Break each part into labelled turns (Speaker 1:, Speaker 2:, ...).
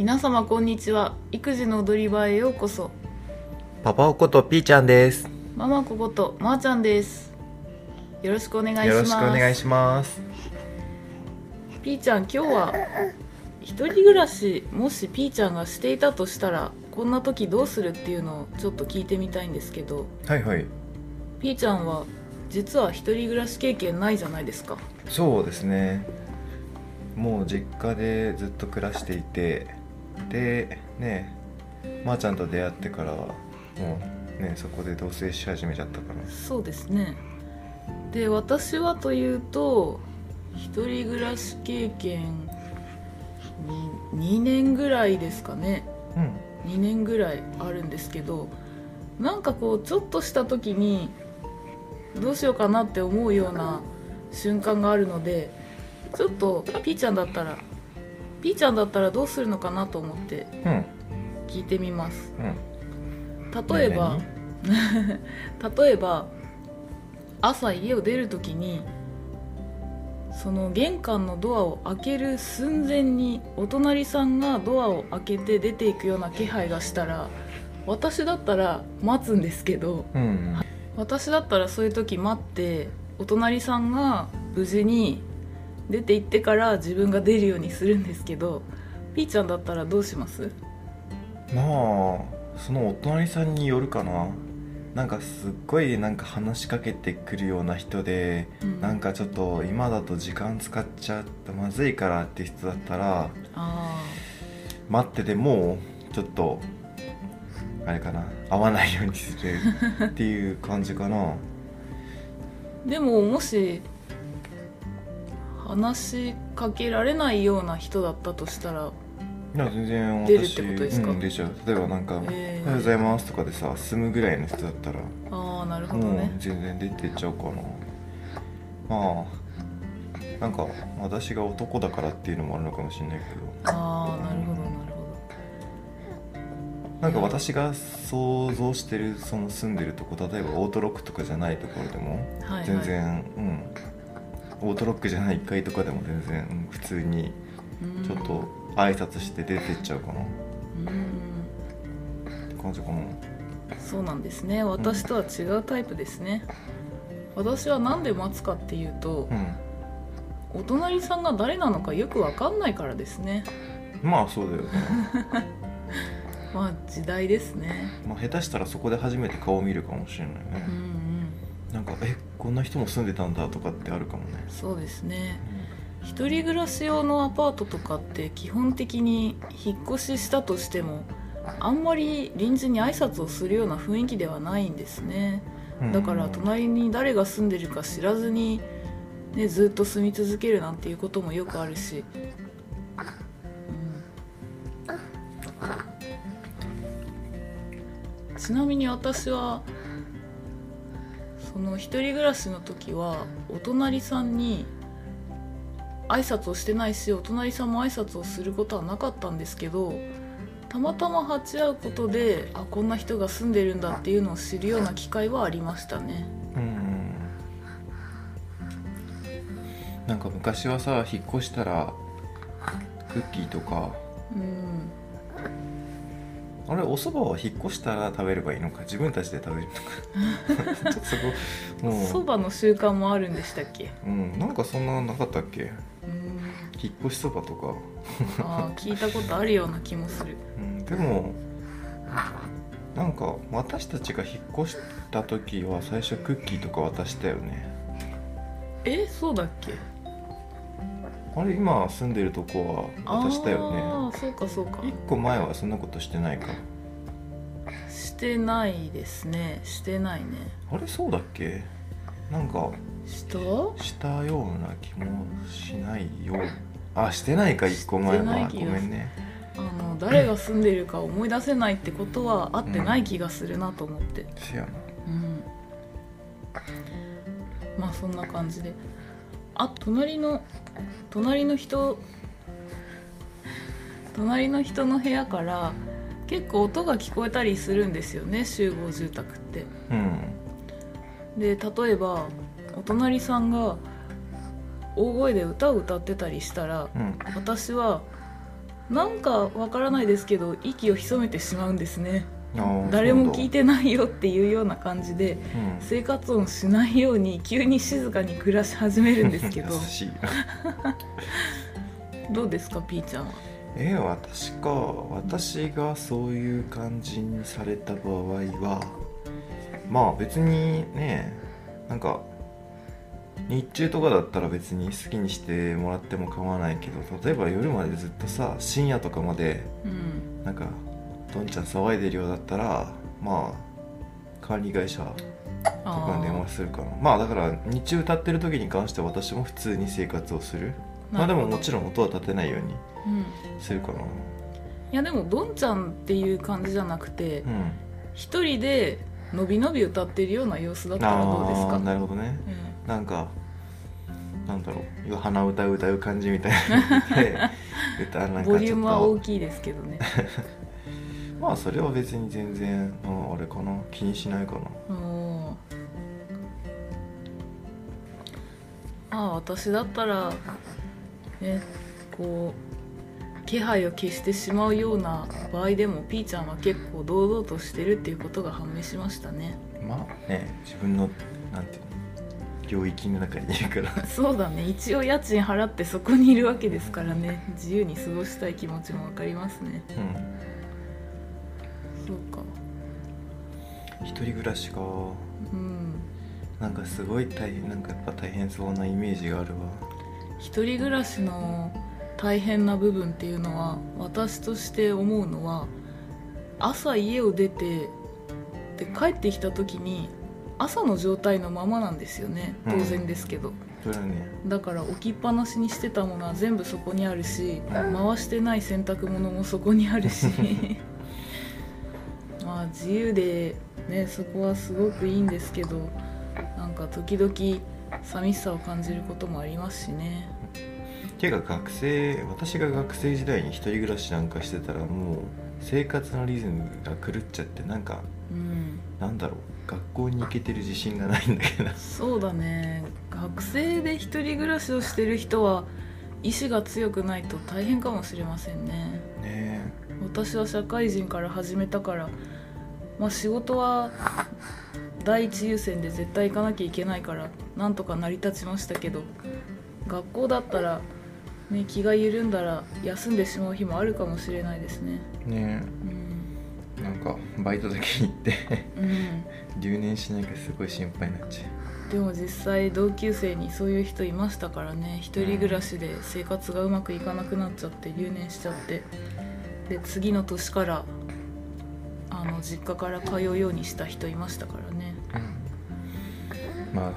Speaker 1: 皆様こんにちは育児の踊り場へようこそ
Speaker 2: パパおことピーちゃんです。
Speaker 1: ママこことまー、ちゃんですよろしくお願いします
Speaker 2: よろしくお願いします。
Speaker 1: ピーちゃん今日は一人暮らしもしピーちゃんがしていたとしたらこんな時どうするっていうのをちょっと聞いてみたいんですけど
Speaker 2: はいはい。
Speaker 1: ピーちゃんは実は一人暮らし経験ないじゃないですか
Speaker 2: そうですね。もう実家でずっと暮らしていて、で、ね、まー、ちゃんと出会ってからは、もうね、そこで同棲し始めちゃったから。
Speaker 1: そうですねで私はというと一人暮らし経験に2年ぐらいですかね
Speaker 2: うん。
Speaker 1: 2年ぐらいあるんですけどなんかこうちょっとした時にどうしようかなって思うような瞬間があるのでちょっとピーちゃんだったらピーちゃんだったらどうするのかなと思って
Speaker 2: うん。
Speaker 1: 聞いてみます
Speaker 2: うん。
Speaker 1: 例えば
Speaker 2: 何
Speaker 1: 例えば朝家を出る時にその玄関のドアを開ける寸前にお隣さんがドアを開けて出ていくような気配がしたら私だったら待つんですけど
Speaker 2: うん。
Speaker 1: 私だったらそういう時待ってお隣さんが無事に出て行ってから自分が出るようにするんですけどピーちゃんだったらどうします？
Speaker 2: まあ、そのお隣さんによるかな。なんかすっごいなんか話しかけてくるような人で、
Speaker 1: うん。
Speaker 2: なんかちょっと今だと時間使っちゃってまずいからって人だったら
Speaker 1: あ
Speaker 2: 待っててもちょっとあれかな合わないようにするっていう感じかな。
Speaker 1: ー でももし話しかけられないような人だったとしたら
Speaker 2: いや全然
Speaker 1: 出るっ
Speaker 2: 私
Speaker 1: てことですか？
Speaker 2: うん、出ちゃう。例えばなんか「おは
Speaker 1: え
Speaker 2: ようございます」とかでさ住むぐらいの人だったら
Speaker 1: ああなるほどね。
Speaker 2: 全然出てっちゃうかな。まあなんか私が男だからっていうのもあるのかもしれないけど。
Speaker 1: ああなるほどなる
Speaker 2: なんか私が想像してるその住んでるとこ例えばオートロックとかじゃないところでも
Speaker 1: ほどはい、はい、
Speaker 2: 全然、うんオートロックじゃない1階とかでも全然、うん普通に
Speaker 1: うん。
Speaker 2: ちょっと挨拶して出てっちゃうかな。っ
Speaker 1: うん。
Speaker 2: て感じかな。
Speaker 1: そうなんですね。私とは違うタイプですね。私は何で待つかっていうと
Speaker 2: うん。
Speaker 1: お隣さんが誰なのかよく分かんないからですね。
Speaker 2: まあそうだよね、
Speaker 1: まあ時代ですね。
Speaker 2: まあ、下手したらそこで初めて顔を見るかもしれない
Speaker 1: うんう
Speaker 2: ね、
Speaker 1: ん。
Speaker 2: なんかえこんな人も住んでたんだとかってあるかもね、
Speaker 1: そうですね。一人暮らし用のアパートとかって基本的に引っ越ししたとしてもあんまり隣人に挨拶をするような雰囲気ではないんですね。
Speaker 2: うん。
Speaker 1: だから隣に誰が住んでるか知らずに、ね、ずっと住み続けるなんていうこともよくあるし、うん。ちなみに私はその一人暮らしの時はお隣さんに挨拶をしてないしお隣さんも挨拶をすることはなかったんですけどたまたま鉢合うことであこんな人が住んでるんだっていうのを知るような機会はありましたね。
Speaker 2: うん。なんか昔はさ引っ越したらクッキーとか
Speaker 1: うん
Speaker 2: あれお蕎麦は引っ越したら食べればいいのか？自分たちで食べるのか？ちょっとそこもう。
Speaker 1: そばの習慣もあるんでしたっけ？
Speaker 2: うん、なんかそんななかったっけ？
Speaker 1: うん。
Speaker 2: 引っ越しそばとか、
Speaker 1: あー聞いたことあるような気もする。
Speaker 2: うん、でもなんか私たちが引っ越した時は最初クッキーとか渡したよね。
Speaker 1: えそうだっけ？
Speaker 2: あれ今住んでるとこは渡したよね。
Speaker 1: ああそうかそうか。
Speaker 2: 1個前はそんなことしてないか
Speaker 1: してないですね。してないね。
Speaker 2: あれそうだっけ？なんか
Speaker 1: した？
Speaker 2: したような気もしないよ。あしてないか1個前は。ごめんね。
Speaker 1: あの誰が住んでるか思い出せないってことは合ってない気がするなと思って。
Speaker 2: せやな。
Speaker 1: うん。まあそんな感じで。あ隣の隣の人隣の人の部屋から結構音が聞こえたりするんですよね集合住宅って。
Speaker 2: うん。
Speaker 1: で例えばお隣さんが大声で歌を歌ってたりしたら
Speaker 2: うん。
Speaker 1: 私はなんかわからないですけど息を潜めてしまうんですね。誰も聞いてないよっていうような感じで
Speaker 2: なん。だ
Speaker 1: 生活音しないように急に静かに暮らし始めるんですけど。どうですかピーちゃんは？
Speaker 2: え私か。私がそういう感じにされた場合はまあ別にねなんか日中とかだったら別に好きにしてもらっても構わないけど例えば夜までずっとさ深夜とかまで
Speaker 1: うん。
Speaker 2: なんかどんちゃん騒いでるようだったらまあ管理会社とかに電話するかな。まあだから日中歌ってる時に関しては私も普通に生活をするまあでももち
Speaker 1: ろん、
Speaker 2: 音は立てないように
Speaker 1: うん、
Speaker 2: するかな。い
Speaker 1: やでもどんちゃんっていう感じじゃなくて
Speaker 2: うん。
Speaker 1: 一人でのびのび歌ってるような様子だったらどうです
Speaker 2: ああ
Speaker 1: か
Speaker 2: なるほどね。
Speaker 1: うん。
Speaker 2: なんかなんだろう。鼻歌歌う感じみたいな。で歌なん
Speaker 1: ボリュームは大きいですけどね。
Speaker 2: まあそれは別に全然ああれかな。気にしないかな。
Speaker 1: おー。まあ私だったらねこう気配を消してしまうような場合でもピーちゃんは結構堂々としてるっていうことが判明しましたね。
Speaker 2: まあね自分のなんていうの領域の中にいるから。
Speaker 1: そうだね。一応家賃払ってそこにいるわけですからね。自由に過ごしたい気持ちも分かりますね。
Speaker 2: うん。
Speaker 1: そうか。
Speaker 2: 一人暮らしか。
Speaker 1: うん。
Speaker 2: なんかすごい大変なんかやっぱ大変そうなイメージがあるわ
Speaker 1: 一人暮らしの大変な部分っていうのは私として思うのは朝家を出てで帰ってきた時に朝の状態のままなんですよね。当然ですけど、
Speaker 2: それはね。
Speaker 1: だから置きっぱなしにしてたものは全部そこにあるし回してない洗濯物もそこにあるし。まあ自由でねそこはすごくいいんですけどなんか時々寂しさを感じることもありますしね。
Speaker 2: ていうか学生私が学生時代に一人暮らしなんかしてたらもう生活のリズムが狂っちゃってなんか
Speaker 1: うん。
Speaker 2: なんだろう学校に行けてる自信がないんだけど。
Speaker 1: そうだね。学生で一人暮らしをしてる人は意志が強くないと大変かもしれませんね。
Speaker 2: ね
Speaker 1: 私は社会人から始めたからまあ仕事は第一優先で絶対行かなきゃいけないからなんとか成り立ちましたけど学校だったら、ね、気が緩んだら休んでしまう日もあるかもしれないですね。
Speaker 2: え。ね
Speaker 1: うん、
Speaker 2: えなんかバイトだけに行って
Speaker 1: うん、
Speaker 2: 留年しなきゃすごい心配になっちゃ
Speaker 1: でも実際同級生にそういう人いましたからね一人暮らしで生活がうまくいかなくなっちゃって留年しちゃってで次の年からあの実家から通うようにした人いましたからね。
Speaker 2: うまあ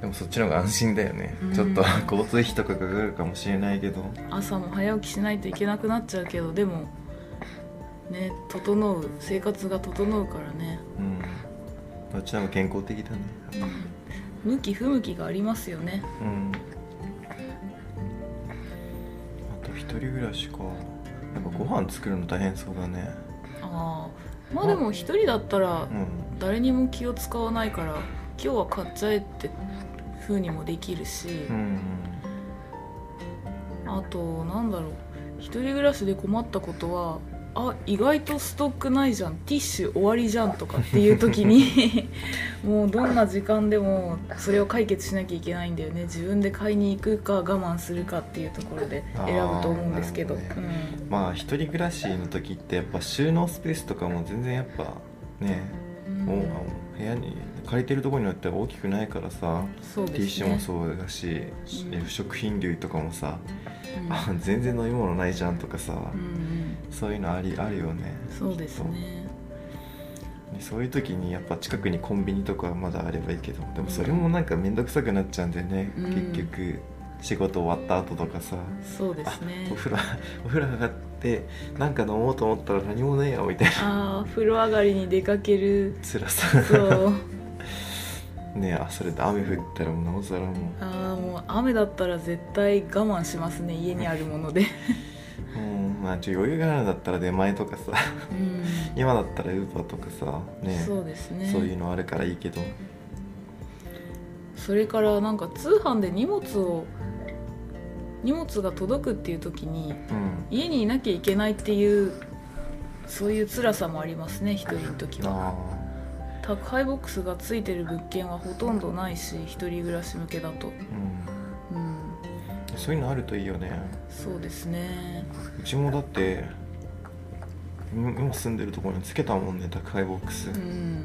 Speaker 2: でもそっちの方が安心だよね、
Speaker 1: うん。
Speaker 2: ちょっと交通費とかかかるかもしれないけど。
Speaker 1: 朝も早起きしないといけなくなっちゃうけどでもね整う生活が整うからね、
Speaker 2: うん。どっちの方が健康的だね。
Speaker 1: 向き不向きがありますよね。
Speaker 2: うん。あと一人暮らしか。やっぱご飯作るの大変そうだね
Speaker 1: ああまあでも一人だったら
Speaker 2: うん。
Speaker 1: 誰にも気を使わないから今日は買っちゃえって風にもできるし、
Speaker 2: うん。
Speaker 1: あとなんだろう。一人暮らしで困ったことはあ意外とストックないじゃん。ティッシュ終わりじゃんとかっていう時に もうどんな時間でもそれを解決しなきゃいけないんだよね。自分で買いに行くか我慢するかっていうところで選ぶと思うんですけど。
Speaker 2: あーなるまあ一人暮らしの時ってやっぱ収納スペースとかも全然やっぱね
Speaker 1: うん。
Speaker 2: もう部屋に借りてるところによっては大きくないからさ、
Speaker 1: ね。
Speaker 2: ティッシュもそうだし、
Speaker 1: うん。
Speaker 2: 食品類とかもさ、
Speaker 1: うん。
Speaker 2: あ 全然飲み物ないじゃんとかさ、
Speaker 1: うんうん
Speaker 2: そういうのありあるよね
Speaker 1: そうですね。
Speaker 2: でそういう時にやっぱ近くにコンビニとかはまだあればいいけどでもそれもなんか面倒くさくなっちゃうんだよね、
Speaker 1: うん。
Speaker 2: 結局。仕事終わった後とかさ、
Speaker 1: そうですね。
Speaker 2: お風呂 お風呂上がってなんか飲もうと思ったら何もねえよみたいな。
Speaker 1: ああ風呂上がりに出かける。
Speaker 2: 辛さ。
Speaker 1: そう。
Speaker 2: ねあそれで雨降ったらもうなおさらもう。
Speaker 1: ああもう雨だったら絶対我慢しますね家にあるもので。
Speaker 2: う んまあちょ余裕があるんだったら出前とかさ
Speaker 1: うん。
Speaker 2: 今だったらウーバーとかさね。
Speaker 1: そうですね。
Speaker 2: そういうのあるからいいけど。
Speaker 1: それからなんか通販で荷物を荷物が届くっていう時に
Speaker 2: うん。
Speaker 1: 家にいなきゃいけないっていうそういう辛さもありますね一人の時は。
Speaker 2: あ
Speaker 1: 宅配ボックスがついてる物件はほとんどないし一人暮らし向けだと。
Speaker 2: うんそういうのあるといいよね。
Speaker 1: そうですね。
Speaker 2: うちもだって今今住んでるところにつけたもんね宅配ボックス、
Speaker 1: うん。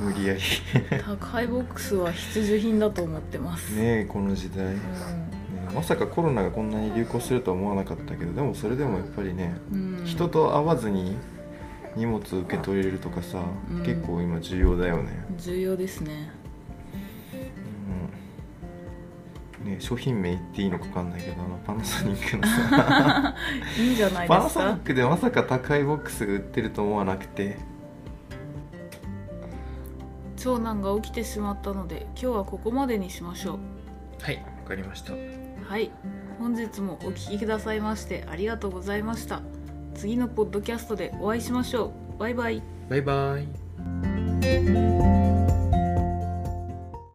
Speaker 2: 無理やり。
Speaker 1: 宅配ボックスは必需品だと思ってます、
Speaker 2: ねえこの時代、ね
Speaker 1: う
Speaker 2: まさかコロナがこんなに流行するとは思わなかったけどでもそれでもやっぱりね、
Speaker 1: んうん、
Speaker 2: 人と会わずに荷物受け取れるとかさ、
Speaker 1: うん。
Speaker 2: 結構今重要だよね,、
Speaker 1: 重要ですね
Speaker 2: うん、ね商品名言っていいのか分かんないけどあのパナソニックのさ。
Speaker 1: いいんじゃない
Speaker 2: パナ
Speaker 1: ですか？
Speaker 2: ソニックでまさか宅配ボックスが売ってると思わなくて。
Speaker 1: 長男が起きてしまったので今日はここまでにしましょ
Speaker 2: はいわかりました。
Speaker 1: うはい本日もお聞きくださいましてありがとうございました。次のポッドキャストでお会いしましょう。バイバイ。
Speaker 2: バイバイ